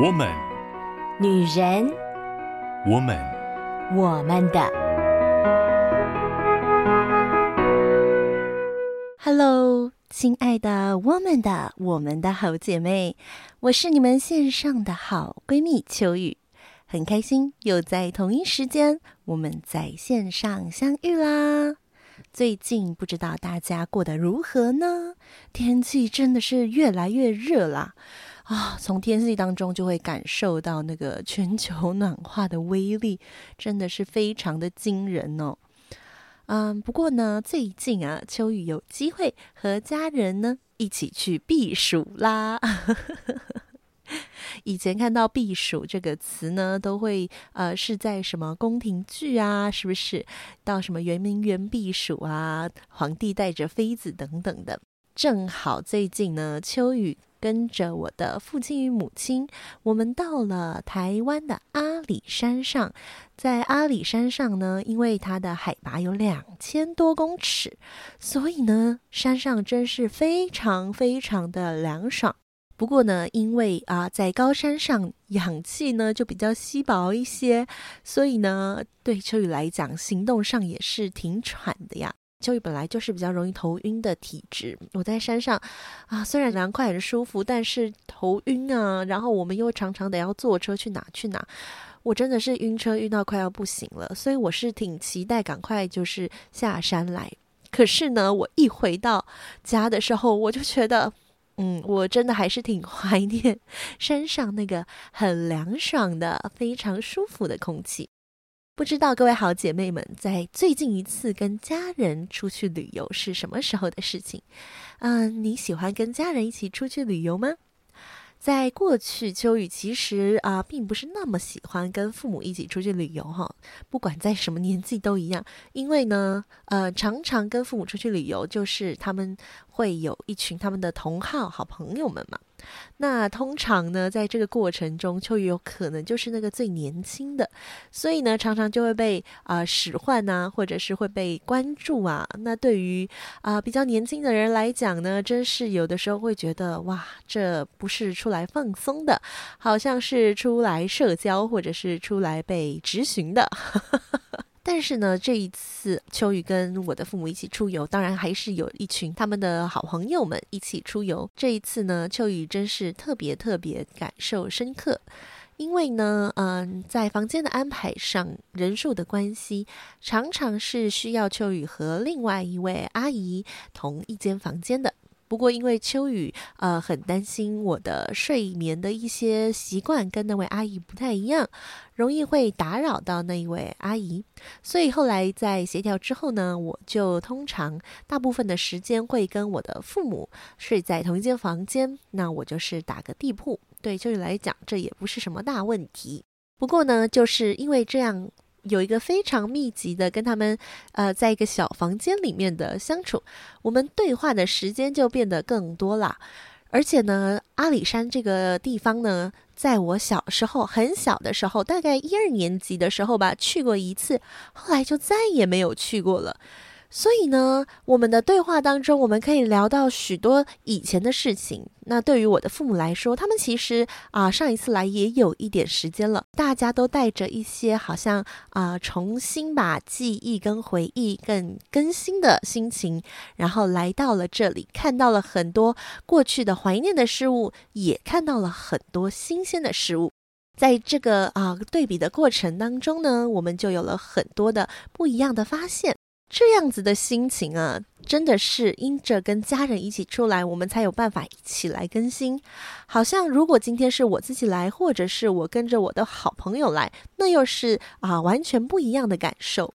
我们，女人，我们，我们的。Hello，亲爱的，我们的，我们的好姐妹，我是你们线上的好闺蜜秋雨，很开心又在同一时间，我们在线上相遇啦。最近不知道大家过得如何呢？天气真的是越来越热啦！啊，从天气当中就会感受到那个全球暖化的威力，真的是非常的惊人哦。嗯，不过呢，最近啊，秋雨有机会和家人呢一起去避暑啦。以前看到“避暑”这个词呢，都会呃是在什么宫廷剧啊，是不是到什么圆明园避暑啊，皇帝带着妃子等等的。正好最近呢，秋雨跟着我的父亲与母亲，我们到了台湾的阿里山上。在阿里山上呢，因为它的海拔有两千多公尺，所以呢，山上真是非常非常的凉爽。不过呢，因为啊，在高山上氧气呢就比较稀薄一些，所以呢，对秋雨来讲，行动上也是挺喘的呀。秋雨本来就是比较容易头晕的体质，我在山上啊，虽然凉快很舒服，但是头晕啊。然后我们又常常得要坐车去哪去哪，我真的是晕车晕到快要不行了。所以我是挺期待赶快就是下山来。可是呢，我一回到家的时候，我就觉得。嗯，我真的还是挺 怀念山上那个很凉爽的、非常舒服的空气。不知道各位好姐妹们，在最近一次跟家人出去旅游是什么时候的事情？嗯，你喜欢跟家人一起出去旅游吗？在过去，秋雨其实啊，并不是那么喜欢跟父母一起出去旅游哈。不管在什么年纪都一样，因为呢，呃，常常跟父母出去旅游，就是他们会有一群他们的同好、好朋友们嘛。那通常呢，在这个过程中，秋雨有可能就是那个最年轻的，所以呢，常常就会被啊、使唤呐，或者是会被关注啊。那对于啊、比较年轻的人来讲呢，真是有的时候会觉得哇，这不是出来放松的，好像是出来社交，或者是出来被执行的。但是呢，这一次秋雨跟我的父母一起出游，当然还是有一群他们的好朋友们一起出游。这一次呢，秋雨真是特别特别感受深刻，因为呢，嗯，在房间的安排上，人数的关系，常常是需要秋雨和另外一位阿姨同一间房间的。不过，因为秋雨呃很担心我的睡眠的一些习惯跟那位阿姨不太一样，容易会打扰到那一位阿姨，所以后来在协调之后呢，我就通常大部分的时间会跟我的父母睡在同一间房间，那我就是打个地铺，对秋雨来讲这也不是什么大问题。不过呢，就是因为这样。有一个非常密集的跟他们，呃，在一个小房间里面的相处，我们对话的时间就变得更多了。而且呢，阿里山这个地方呢，在我小时候很小的时候，大概一二年级的时候吧，去过一次，后来就再也没有去过了。所以呢，我们的对话当中，我们可以聊到许多以前的事情。那对于我的父母来说，他们其实啊、上一次来也有一点时间了。大家都带着一些好像啊、重新把记忆跟回忆更更新的心情，然后来到了这里，看到了很多过去的怀念的事物，也看到了很多新鲜的事物。在这个啊、对比的过程当中呢，我们就有了很多的不一样的发现。这样子的心情啊，真的是因着跟家人一起出来，我们才有办法一起来更新。好像如果今天是我自己来，或者是我跟着我的好朋友来，那又是啊完全不一样的感受。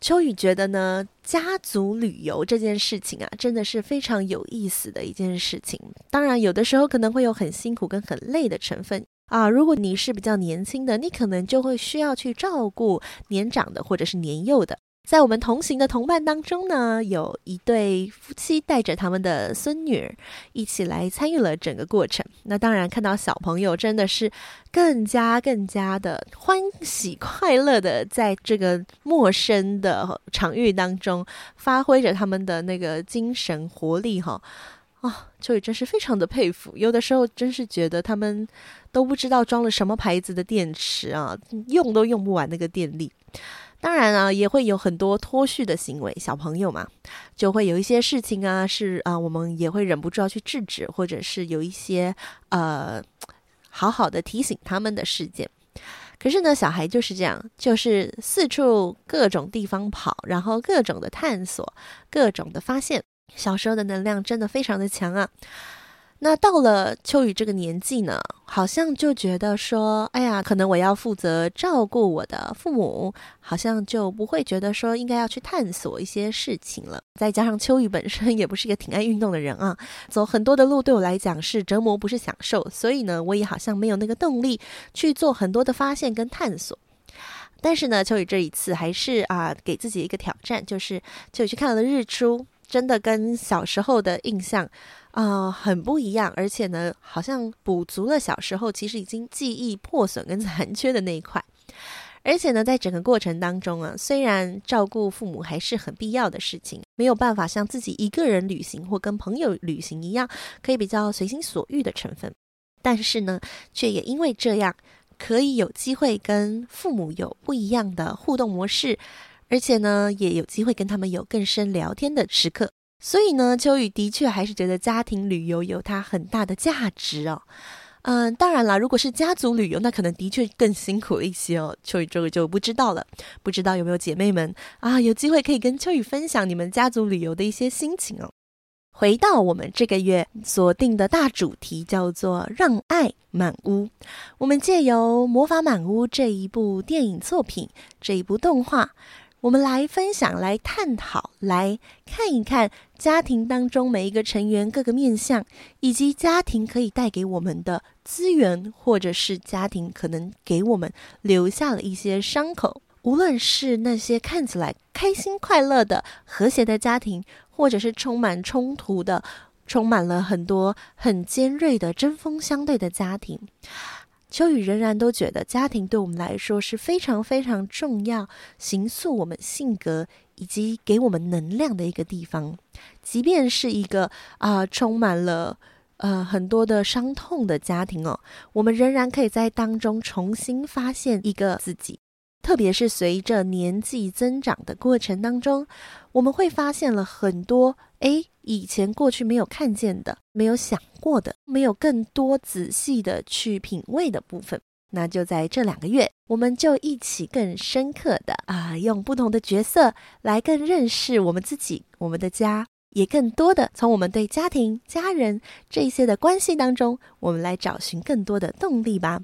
秋雨觉得呢，家族旅游这件事情啊，真的是非常有意思的一件事情。当然，有的时候可能会有很辛苦跟很累的成分啊。如果你是比较年轻的，你可能就会需要去照顾年长的或者是年幼的。在我们同行的同伴当中呢，有一对夫妻带着他们的孙女儿一起来参与了整个过程。那当然，看到小朋友真的是更加更加的欢喜快乐的，在这个陌生的场域当中发挥着他们的那个精神活力哈。哦，秋雨真是非常的佩服。有的时候真是觉得他们都不知道装了什么牌子的电池啊，用都用不完那个电力。当然啊，也会有很多脱序的行为，小朋友嘛，就会有一些事情啊，是啊，我们也会忍不住要去制止，或者是有一些呃，好好的提醒他们的事件。可是呢，小孩就是这样，就是四处各种地方跑，然后各种的探索，各种的发现。小时候的能量真的非常的强啊。那到了秋雨这个年纪呢，好像就觉得说，哎呀，可能我要负责照顾我的父母，好像就不会觉得说应该要去探索一些事情了。再加上秋雨本身也不是一个挺爱运动的人啊，走很多的路对我来讲是折磨，不是享受，所以呢，我也好像没有那个动力去做很多的发现跟探索。但是呢，秋雨这一次还是啊，给自己一个挑战，就是秋雨去看了日出。真的跟小时候的印象啊、呃、很不一样，而且呢，好像补足了小时候其实已经记忆破损跟 残缺的那一块。而且呢，在整个过程当中啊，虽然照顾父母还是很必要的事情，没有办法像自己一个人旅行或跟朋友旅行一样，可以比较随心所欲的成分，但是呢，却也因为这样，可以有机会跟父母有不一样的互动模式。而且呢，也有机会跟他们有更深聊天的时刻，所以呢，秋雨的确还是觉得家庭旅游有它很大的价值哦。嗯，当然啦，如果是家族旅游，那可能的确更辛苦一些哦。秋雨这个就不知道了，不知道有没有姐妹们啊，有机会可以跟秋雨分享你们家族旅游的一些心情哦。回到我们这个月锁定的大主题，叫做“让爱满屋”。我们借由《魔法满屋》这一部电影作品，这一部动画。我们来分享、来探讨、来看一看家庭当中每一个成员各个面向，以及家庭可以带给我们的资源，或者是家庭可能给我们留下了一些伤口。无论是那些看起来开心快乐的和谐的家庭，或者是充满冲突的、充满了很多很尖锐的针锋相对的家庭。秋雨仍然都觉得家庭对我们来说是非常非常重要，形塑我们性格以及给我们能量的一个地方。即便是一个啊、充满了呃很多的伤痛的家庭哦，我们仍然可以在当中重新发现一个自己。特别是随着年纪增长的过程当中，我们会发现了很多诶，以前过去没有看见的、没有想过的、没有更多仔细的去品味的部分。那就在这两个月，我们就一起更深刻的啊，用不同的角色来更认识我们自己、我们的家，也更多的从我们对家庭、家人这些的关系当中，我们来找寻更多的动力吧。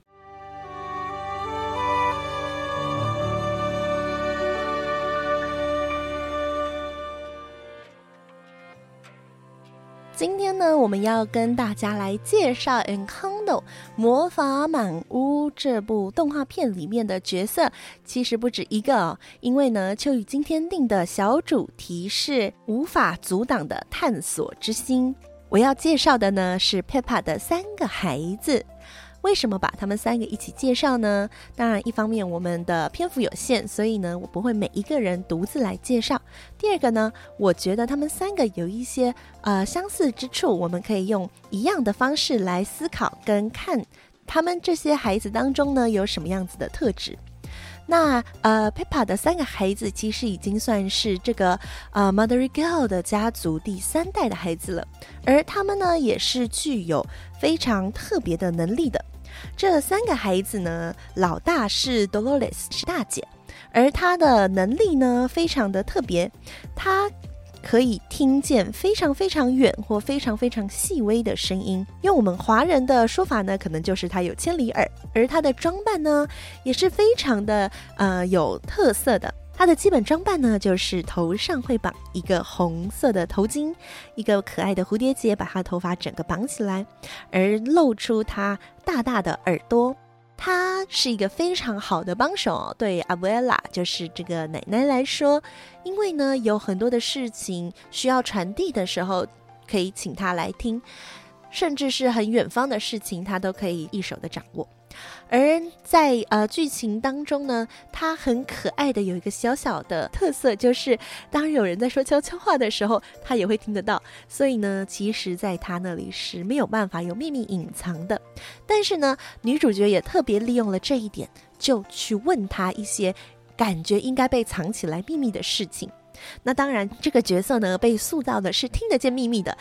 今天呢，我们要跟大家来介绍《Encanto 魔法满屋》这部动画片里面的角色，其实不止一个哦。因为呢，秋雨今天定的小主题是无法阻挡的探索之心。我要介绍的呢是 Papa 的三个孩子。为什么把他们三个一起介绍呢？当然，一方面我们的篇幅有限，所以呢，我不会每一个人独自来介绍。第二个呢，我觉得他们三个有一些呃相似之处，我们可以用一样的方式来思考跟看他们这些孩子当中呢有什么样子的特质。那呃，Peppa 的三个孩子其实已经算是这个呃 Madrigal 的家族第三代的孩子了，而他们呢也是具有非常特别的能力的。这三个孩子呢，老大是 Dolores，是大姐，而她的能力呢非常的特别，她可以听见非常非常远或非常非常细微的声音。用我们华人的说法呢，可能就是她有千里耳。而她的装扮呢，也是非常的呃有特色的。她的基本装扮呢，就是头上会绑一个红色的头巾，一个可爱的蝴蝶结把她的头发整个绑起来，而露出她大大的耳朵。它是一个非常好的帮手，对 Abuela 就是这个奶奶来说，因为呢有很多的事情需要传递的时候，可以请她来听。甚至是很远方的事情，他都可以一手的掌握。而在呃剧情当中呢，他很可爱的有一个小小的特色，就是当有人在说悄悄话的时候，他也会听得到。所以呢，其实在他那里是没有办法有秘密隐藏的。但是呢，女主角也特别利用了这一点，就去问他一些感觉应该被藏起来秘密的事情。那当然，这个角色呢被塑造的是听得见秘密的。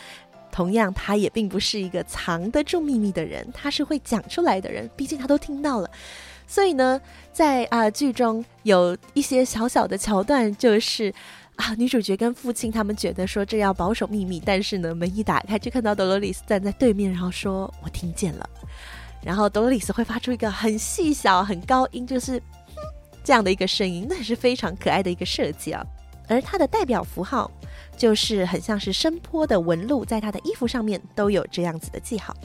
同样，他也并不是一个藏得住秘密的人，他是会讲出来的人。毕竟他都听到了，所以呢，在啊、剧中有一些小小的桥段，就是啊女主角跟父亲他们觉得说这要保守秘密，但是呢门一打开就看到多萝莉丝站在对面，然后说我听见了，然后多萝莉丝会发出一个很细小、很高音，就是这样的一个声音，那也是非常可爱的一个设计啊。而它的代表符号。就是很像是声波的纹路，在他的衣服上面都有这样子的记号。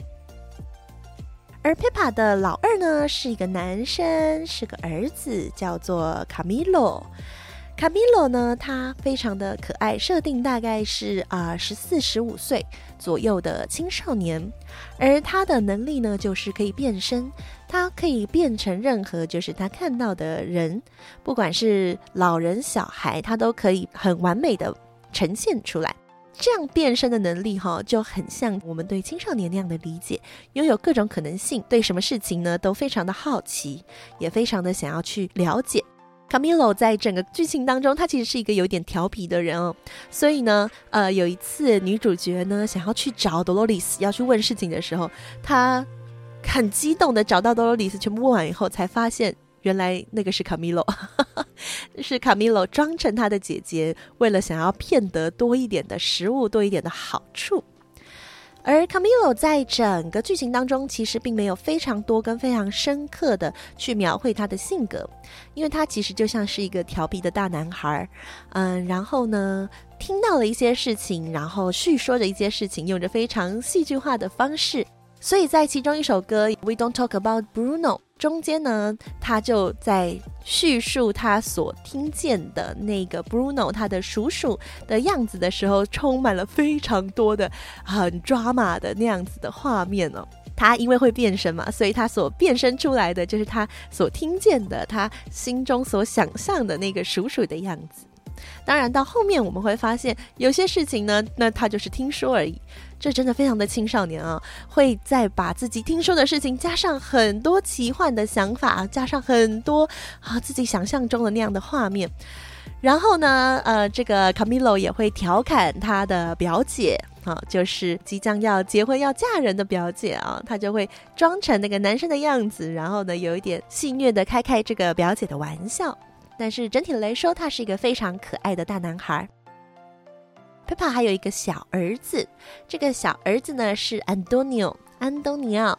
而 Pepa 的老二呢，是一个男生，是个儿子，叫做卡米洛。卡米洛呢，他非常的可爱，设定大概是啊十四十五岁左右的青少年，而他的能力呢，就是可以变身，他可以变成任何就是他看到的人，不管是老人小孩，他都可以很完美的。呈现出来，这样变身的能力哈，就很像我们对青少年那样的理解，拥有各种可能性，对什么事情呢都非常的好奇，也非常的想要去了解。卡米洛在整个剧情当中，他其实是一个有点调皮的人哦，所以呢，呃，有一次女主角呢想要去找多萝莉丝，要去问事情的时候，他很激动的找到多萝莉丝，全部问完以后，才发现。原来那个是卡米洛，是卡米洛装成他的姐姐，为了想要骗得多一点的食物，多一点的好处。而卡米洛在整个剧情当中，其实并没有非常多跟非常深刻的去描绘他的性格，因为他其实就像是一个调皮的大男孩。嗯，然后呢，听到了一些事情，然后叙说着一些事情，用着非常戏剧化的方式。所以在其中一首歌《We Don't Talk About Bruno》中间呢，他就在叙述他所听见的那个 Bruno 他的叔叔的样子的时候，充满了非常多的很 drama 的那样子的画面哦。他因为会变身嘛，所以他所变身出来的就是他所听见的，他心中所想象的那个叔叔的样子。当然，到后面我们会发现，有些事情呢，那他就是听说而已。这真的非常的青少年啊，会再把自己听说的事情加上很多奇幻的想法，加上很多啊自己想象中的那样的画面。然后呢，呃，这个卡米洛也会调侃他的表姐啊，就是即将要结婚要嫁人的表姐啊，他就会装成那个男生的样子，然后呢，有一点戏谑的开开这个表姐的玩笑。但是整体来说，他是一个非常可爱的大男孩。Pepa 还有一个小儿子，这个小儿子呢是安东尼奥，安东尼奥。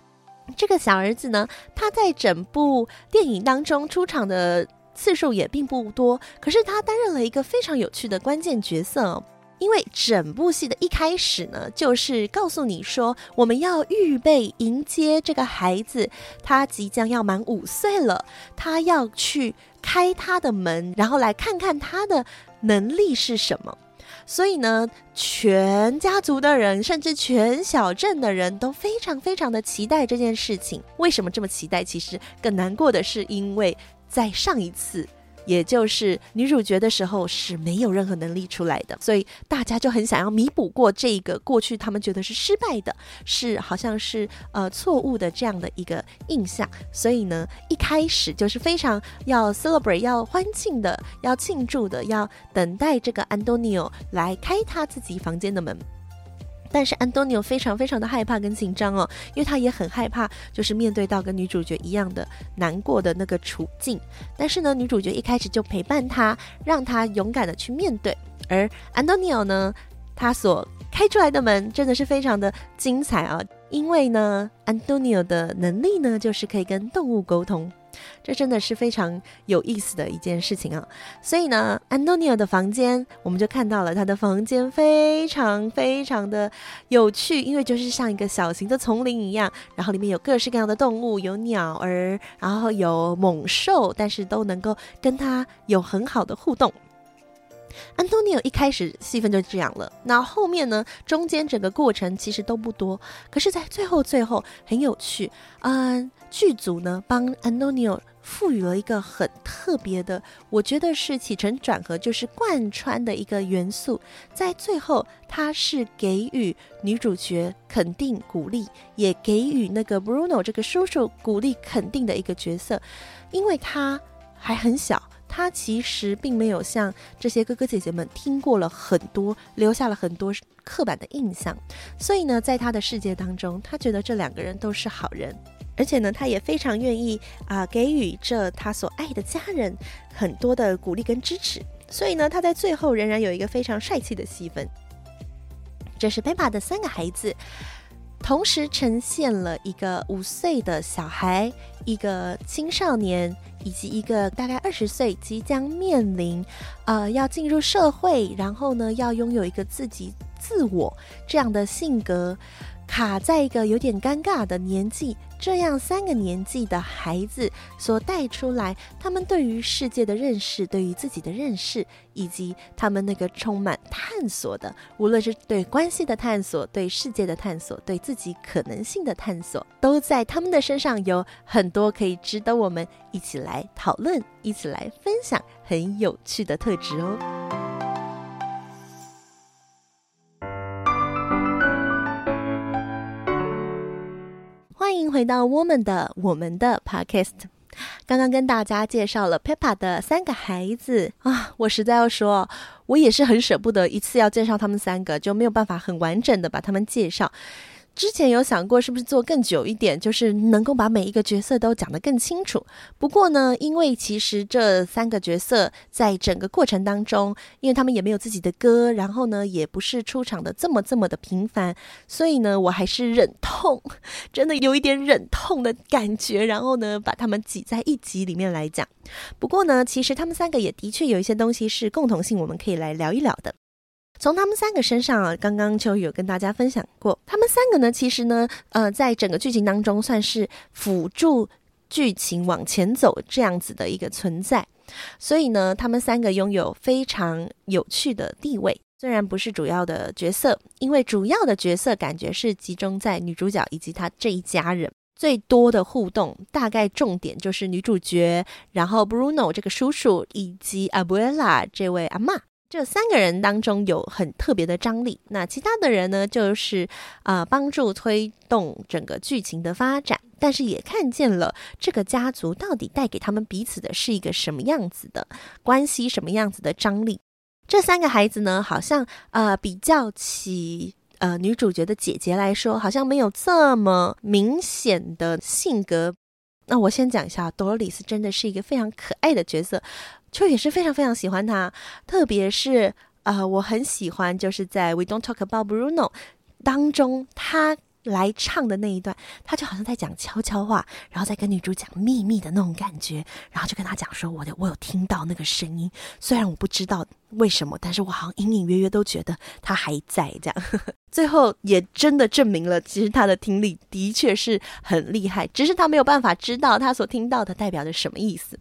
这个小儿子呢，他在整部电影当中出场的次数也并不多，可是他担任了一个非常有趣的关键角色。因为整部戏的一开始呢，就是告诉你说，我们要预备迎接这个孩子，他即将要满五岁了，他要去开他的门，然后来看看他的能力是什么。所以呢，全家族的人，甚至全小镇的人都非常非常的期待这件事情。为什么这么期待？其实更难过的是，因为在上一次。也就是女主角的时候是没有任何能力出来的，所以大家就很想要弥补过这个过去他们觉得是失败的，是好像是呃错误的这样的一个印象，所以呢一开始就是非常要 celebrate 要欢庆的，要庆祝的，要等待这个安东尼奥来开他自己房间的门。但是安东尼奥非常非常的害怕跟紧张哦，因为他也很害怕，就是面对到跟女主角一样的难过的那个处境。但是呢，女主角一开始就陪伴他，让他勇敢的去面对。而安东尼奥呢，他所开出来的门真的是非常的精彩啊，因为呢，安东尼奥的能力呢，就是可以跟动物沟通。这真的是非常有意思的一件事情啊！所以呢，安东尼奥的房间，我们就看到了他的房间非常非常的有趣，因为就是像一个小型的丛林一样，然后里面有各式各样的动物，有鸟儿，然后有猛兽，但是都能够跟他有很好的互动。安东尼奥一开始戏份就这样了，那后面呢？中间整个过程其实都不多，可是，在最后最后很有趣，嗯，剧组呢帮安东尼奥赋予了一个很特别的，我觉得是起承转合，就是贯穿的一个元素，在最后他是给予女主角肯定鼓励，也给予那个 Bruno 这个叔叔鼓励肯定的一个角色，因为他还很小。他其实并没有像这些哥哥姐姐们听过了很多，留下了很多刻板的印象，所以呢，在他的世界当中，他觉得这两个人都是好人，而且呢，他也非常愿意啊、给予这他所爱的家人很多的鼓励跟支持，所以呢，他在最后仍然有一个非常帅气的戏份。这是 Pepa 的三个孩子，同时呈现了一个五岁的小孩，一个青少年。以及一个大概二十岁即将面临，呃，要进入社会，然后呢，要拥有一个自己自我这样的性格。卡在一个有点尴尬的年纪，这样三个年纪的孩子所带出来，他们对于世界的认识，对于自己的认识，以及他们那个充满探索的，无论是对关系的探索，对世界的探索，对自己可能性的探索，都在他们的身上有很多可以值得我们一起来讨论、一起来分享很有趣的特质哦。欢迎回到我们的我们的 Podcast。刚刚跟大家介绍了 Pepa 的三个孩子啊，我实在要说，我也是很舍不得一次要介绍他们三个，就没有办法很完整的把他们介绍。之前有想过是不是做更久一点，就是能够把每一个角色都讲得更清楚。不过呢，因为其实这三个角色在整个过程当中，因为他们也没有自己的歌，然后呢，也不是出场的这么这么的频繁，所以呢，我还是忍痛，真的有一点忍痛的感觉，然后呢，把他们挤在一集里面来讲。不过呢，其实他们三个也的确有一些东西是共同性，我们可以来聊一聊的。从他们三个身上啊，刚刚秋雨有跟大家分享过，他们三个呢，其实呢，呃，在整个剧情当中算是辅助剧情往前走这样子的一个存在，所以呢，他们三个拥有非常有趣的地位，虽然不是主要的角色，因为主要的角色感觉是集中在女主角以及她这一家人，最多的互动大概重点就是女主角，然后 Bruno 这个叔叔以及 Abuela 这位阿嬷。这三个人当中有很特别的张力，那其他的人呢，就是啊、帮助推动整个剧情的发展，但是也看见了这个家族到底带给他们彼此的是一个什么样子的关系，什么样子的张力。这三个孩子呢，好像呃比较起呃女主角的姐姐来说，好像没有这么明显的性格。那我先讲一下多萝西真的是一个非常可爱的角色。秋也是非常非常喜欢他，特别是呃，我很喜欢就是在《We Don't Talk About Bruno》当中，他来唱的那一段，他就好像在讲悄悄话，然后再跟女主讲秘密的那种感觉，然后就跟他讲说：“我的，我有听到那个声音，虽然我不知道为什么，但是我好像隐隐约约都觉得他还在这样。”最后也真的证明了，其实他的听力的确是很厉害，只是他没有办法知道他所听到的代表着什么意思。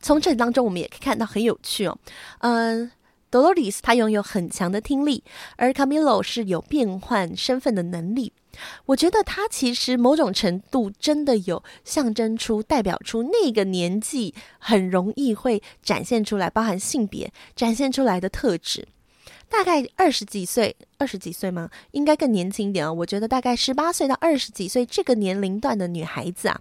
从这当中，我们也可以看到很有趣哦。嗯，Dolores 他拥有很强的听力，而 Camilo 是有变换身份的能力。我觉得他其实某种程度真的有象征出、代表出那个年纪很容易会展现出来，包含性别展现出来的特质。大概二十几岁，二十几岁吗？应该更年轻一点啊。我觉得大概十八岁到二十几岁这个年龄段的女孩子啊，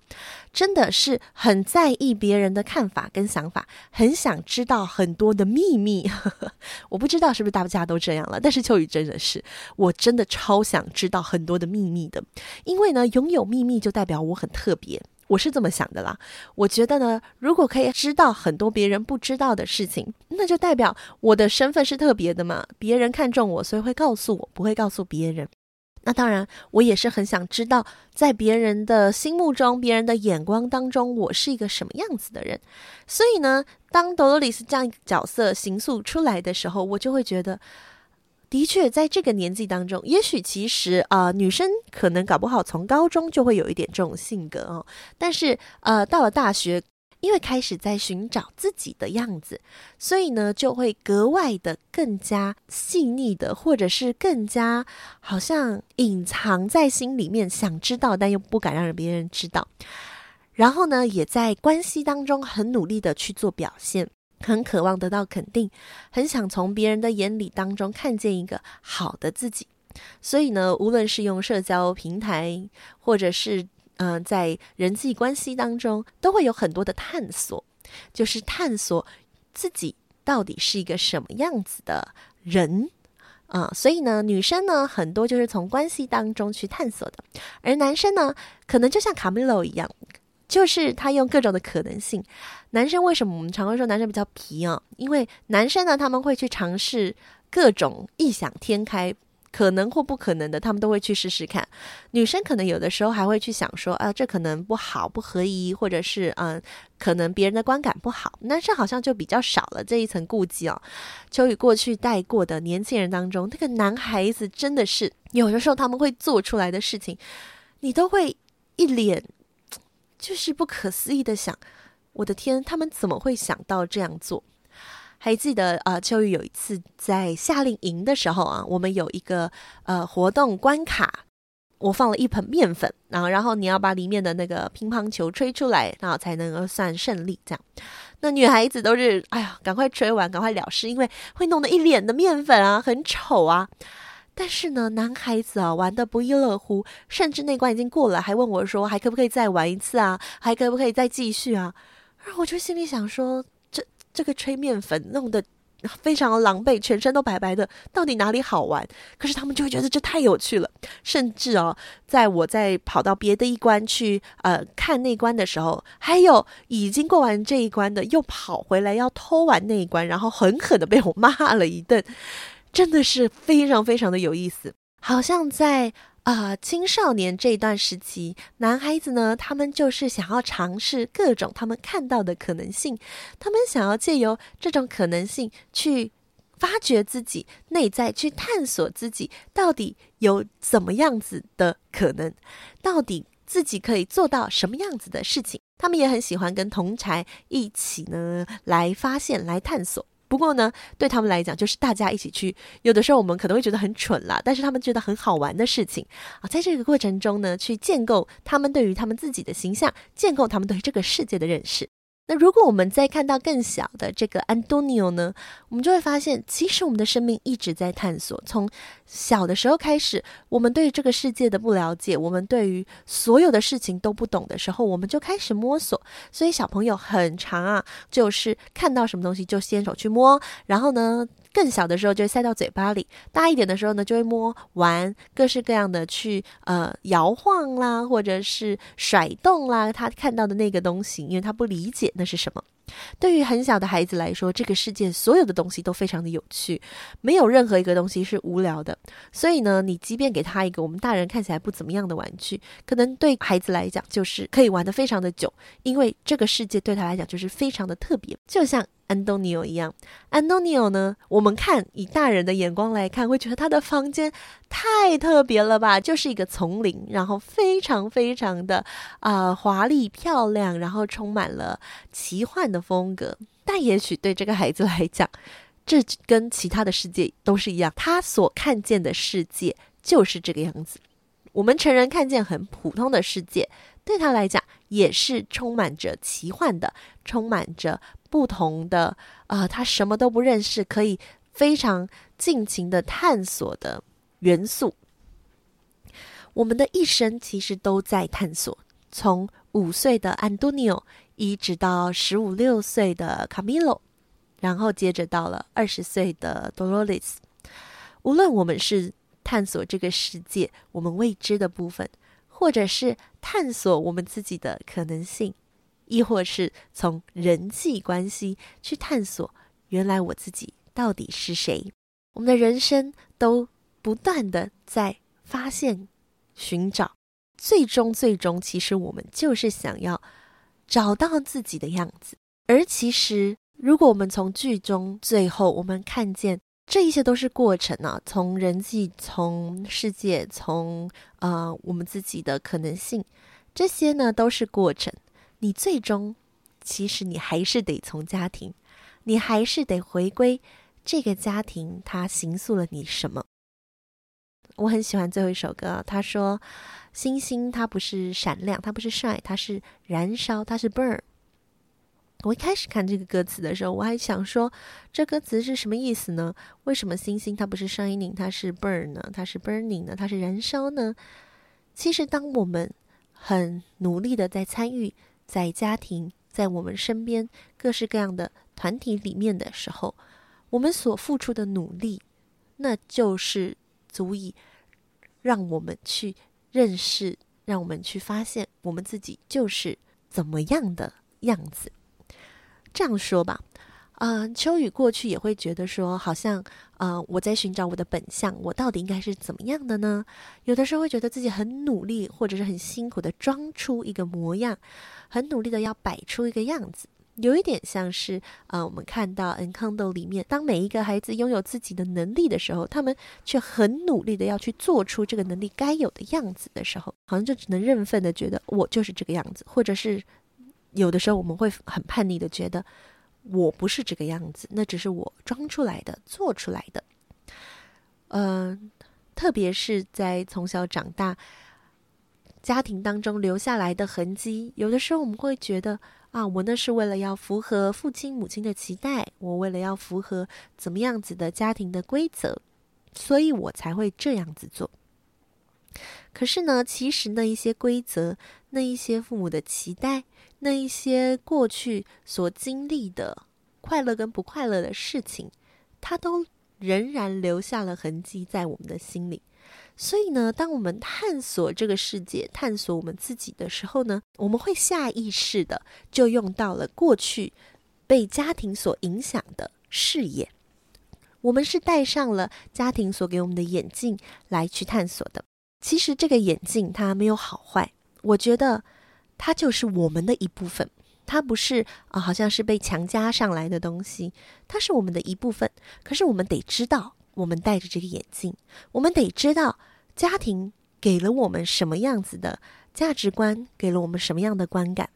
真的是很在意别人的看法跟想法，很想知道很多的秘密。我不知道是不是大家都这样了，但是秋雨真的是，我真的超想知道很多的秘密的，因为呢，拥有秘密就代表我很特别。我是这么想的啦，我觉得呢，如果可以知道很多别人不知道的事情，那就代表我的身份是特别的嘛。别人看中我，所以会告诉我，不会告诉别人。那当然，我也是很想知道，在别人的心目中、别人的眼光当中，我是一个什么样子的人。所以呢，当 Dolores 这样一个角色形塑出来的时候，我就会觉得。的确，在这个年纪当中，也许其实啊、呃，女生可能搞不好从高中就会有一点这种性格哦。但是呃，到了大学，因为开始在寻找自己的样子，所以呢，就会格外的更加细腻的，或者是更加好像隐藏在心里面，想知道但又不敢让别人知道。然后呢，也在关系当中很努力的去做表现，很渴望得到肯定，很想从别人的眼里当中看见一个好的自己。所以呢，无论是用社交平台，或者是嗯、在人际关系当中，都会有很多的探索，就是探索自己到底是一个什么样子的人。啊、所以呢，女生呢，很多就是从关系当中去探索的，而男生呢，可能就像卡米洛一样，就是他用各种的可能性。男生为什么我们常会说男生比较皮啊？因为男生呢，他们会去尝试各种异想天开。可能或不可能的，他们都会去试试看。女生可能有的时候还会去想说，啊，这可能不好，不合宜，或者是嗯，可能别人的观感不好。男生好像就比较少了这一层顾忌哦。秋雨过去带过的年轻人当中，那个男孩子真的是有的时候他们会做出来的事情，你都会一脸就是不可思议的想，我的天，他们怎么会想到这样做？还记得啊，秋雨有一次在夏令营的时候啊，我们有一个呃活动关卡，我放了一盆面粉，然后然后你要把里面的那个乒乓球吹出来，然后才能够算胜利。这样，那女孩子都是哎呀，赶快吹完，赶快了事，因为会弄得一脸的面粉啊，很丑啊。但是呢，男孩子啊玩得不亦乐乎，甚至那关已经过了，还问我说还可不可以再玩一次啊？还可不可以再继续啊？然后我就心里想说。这这个吹面粉弄得非常的狼狈，全身都白白的，到底哪里好玩？可是他们就会觉得这太有趣了，甚至哦，在我在跑到别的一关去呃看那关的时候，还有已经过完这一关的又跑回来要偷玩那一关，然后狠狠的被我骂了一顿，真的是非常非常的有意思，好像在。啊、青少年这段时期，男孩子呢，他们就是想要尝试各种他们看到的可能性，他们想要借由这种可能性去发掘自己内在，去探索自己到底有怎么样子的可能，到底自己可以做到什么样子的事情。他们也很喜欢跟同侪一起呢来发现、来探索。不过呢，对他们来讲，就是大家一起去。有的时候我们可能会觉得很蠢啦，但是他们觉得很好玩的事情啊，在这个过程中呢，去建构他们对于他们自己的形象，建构他们对这个世界的认识。那如果我们再看到更小的这个安东尼奥呢，我们就会发现，其实我们的生命一直在探索。从小的时候开始，我们对这个世界的不了解，我们对于所有的事情都不懂的时候，我们就开始摸索。所以小朋友很长啊，就是看到什么东西就先手去摸，然后呢，更小的时候就会塞到嘴巴里，大一点的时候呢，就会摸玩各式各样的去呃摇晃啦，或者是甩动啦，他看到的那个东西，因为他不理解那是什么。对于很小的孩子来说，这个世界所有的东西都非常的有趣，没有任何一个东西是无聊的。所以呢，你即便给他一个我们大人看起来不怎么样的玩具，可能对孩子来讲就是可以玩得非常的久，因为这个世界对他来讲就是非常的特别，就像。安东尼奥一样，安东尼奥呢？我们看以大人的眼光来看，会觉得他的房间太特别了吧？就是一个丛林，然后非常非常的啊、华丽漂亮，然后充满了奇幻的风格。但也许对这个孩子来讲，这跟其他的世界都是一样，他所看见的世界就是这个样子。我们成人看见很普通的世界，对他来讲也是充满着奇幻的，充满着。不同的啊、他什么都不认识，可以非常尽情的探索的元素。我们的一生其实都在探索，从五岁的安东尼奥一直到十五六岁的卡米洛，然后接着到了二十岁的多罗丽斯。无论我们是探索这个世界我们未知的部分，或者是探索我们自己的可能性。亦或是从人际关系去探索，原来我自己到底是谁？我们的人生都不断的在发现、寻找，最终最终，其实我们就是想要找到自己的样子。而其实，如果我们从剧中最后我们看见这一切都是过程啊，从人际、从世界、从呃我们自己的可能性，这些呢都是过程。你最终其实你还是得从家庭，你还是得回归这个家庭，它形塑了你什么？我很喜欢最后一首歌，他说：“星星它不是闪亮，它不是 shine，它是燃烧，它是 burn。”我一开始看这个歌词的时候，我还想说，这歌词是什么意思呢？为什么星星它不是 shining，它是 burn 呢？它是 burning 呢？它是燃烧呢？其实，当我们很努力的在参与，在家庭，在我们身边各式各样的团体里面的时候，我们所付出的努力，那就是足以让我们去认识，让我们去发现我们自己就是怎么样的样子。这样说吧，啊、呃，秋雨过去也会觉得说，好像啊、我在寻找我的本相，我到底应该是怎么样的呢？有的时候会觉得自己很努力，或者是很辛苦的装出一个模样，很努力的要摆出一个样子，有一点像是啊、呃，我们看到《Encanto》里面，当每一个孩子拥有自己的能力的时候，他们却很努力的要去做出这个能力该有的样子的时候，好像就只能认份的觉得我就是这个样子，或者是。有的时候我们会很叛逆的觉得我不是这个样子，那只是我装出来的、做出来的。嗯、特别是在从小长大家庭当中留下来的痕迹，有的时候我们会觉得啊，我那是为了要符合父亲母亲的期待，我为了要符合怎么样子的家庭的规则，所以我才会这样子做。可是呢，其实那一些规则，那一些父母的期待，那一些过去所经历的快乐跟不快乐的事情，它都仍然留下了痕迹在我们的心里。所以呢，当我们探索这个世界、探索我们自己的时候呢，我们会下意识的就用到了过去被家庭所影响的视野。我们是戴上了家庭所给我们的眼镜来去探索的。其实这个眼镜它没有好坏，我觉得它就是我们的一部分，它不是啊、好像是被强加上来的东西，它是我们的一部分。可是我们得知道，我们戴着这个眼镜，我们得知道家庭给了我们什么样子的价值观，给了我们什么样的观感。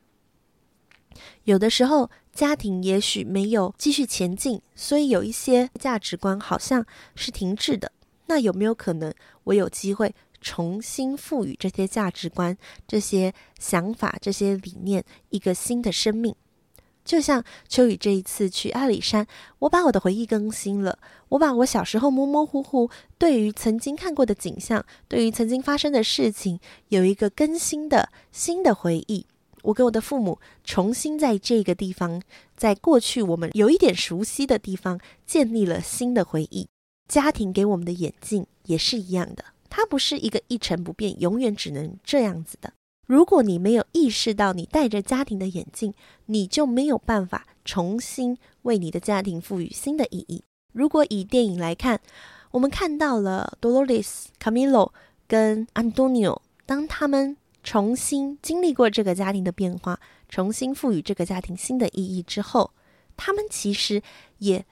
有的时候家庭也许没有继续前进，所以有一些价值观好像是停滞的。那有没有可能我有机会？重新赋予这些价值观、这些想法、这些理念一个新的生命，就像秋雨这一次去阿里山，我把我的回忆更新了。我把我小时候模模糊糊对于曾经看过的景象、对于曾经发生的事情，有一个更新的新的回忆。我跟我的父母重新在这个地方，在过去我们有一点熟悉的地方，建立了新的回忆。家庭给我们的眼镜也是一样的。它不是一个一成不变，永远只能这样子的。如果你没有意识到你戴着家庭的眼镜，你就没有办法重新为你的家庭赋予新的意义。如果以电影来看，我们看到了 Dolores、Camilo 跟 Antonio，当他们重新经历过这个家庭的变化，重新赋予这个家庭新的意义之后，他们其实也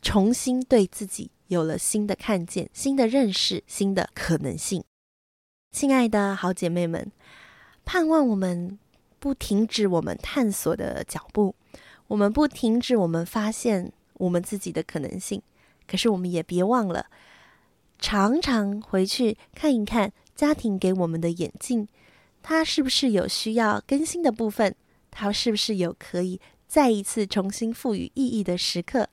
重新对自己。有了新的看见、新的认识、新的可能性。亲爱的好姐妹们，盼望我们不停止我们探索的脚步，我们不停止我们发现我们自己的可能性。可是我们也别忘了，常常回去看一看家庭给我们的眼镜，它是不是有需要更新的部分？它是不是有可以再一次重新赋予意义的时刻？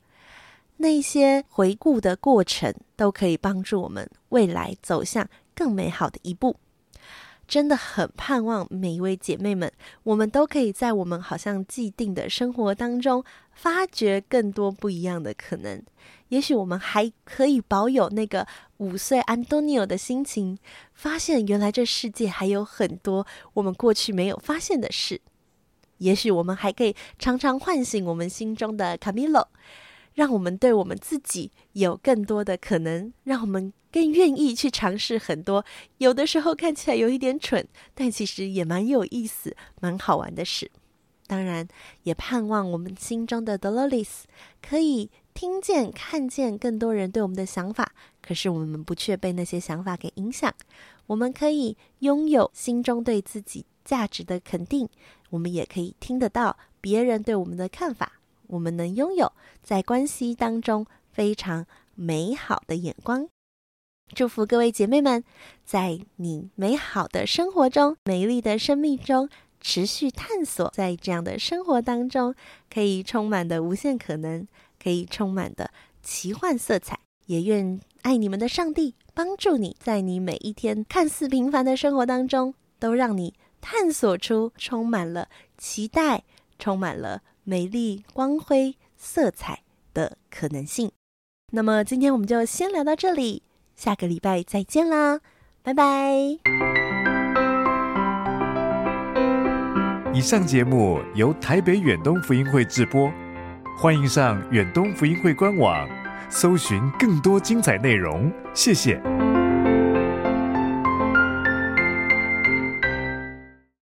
那些回顾的过程都可以帮助我们未来走向更美好的一步。真的很盼望每一位姐妹们，我们都可以在我们好像既定的生活当中，发掘更多不一样的可能。也许我们还可以保有那个五岁安东尼奥的心情，发现原来这世界还有很多我们过去没有发现的事。也许我们还可以常常唤醒我们心中的卡米洛。让我们对我们自己有更多的可能，让我们更愿意去尝试很多，有的时候看起来有一点蠢，但其实也蛮有意思、蛮好玩的事。当然，也盼望我们心中的 Dolores 可以听见、看见更多人对我们的想法，可是我们不却被那些想法给影响。我们可以拥有心中对自己价值的肯定，我们也可以听得到别人对我们的看法。我们能拥有在关系当中非常美好的眼光。祝福各位姐妹们，在你美好的生活中、美丽的生命中持续探索，在这样的生活当中，可以充满的无限可能，可以充满的奇幻色彩。也愿爱你们的上帝帮助你，在你每一天看似平凡的生活当中，都让你探索出充满了期待、充满了美丽光辉色彩的可能性。那么，今天我们就先聊到这里。下个礼拜再见啦，拜拜！以上节目由台北远东福音会制播，欢迎上远东福音会官网，搜寻更多精彩内容。谢谢。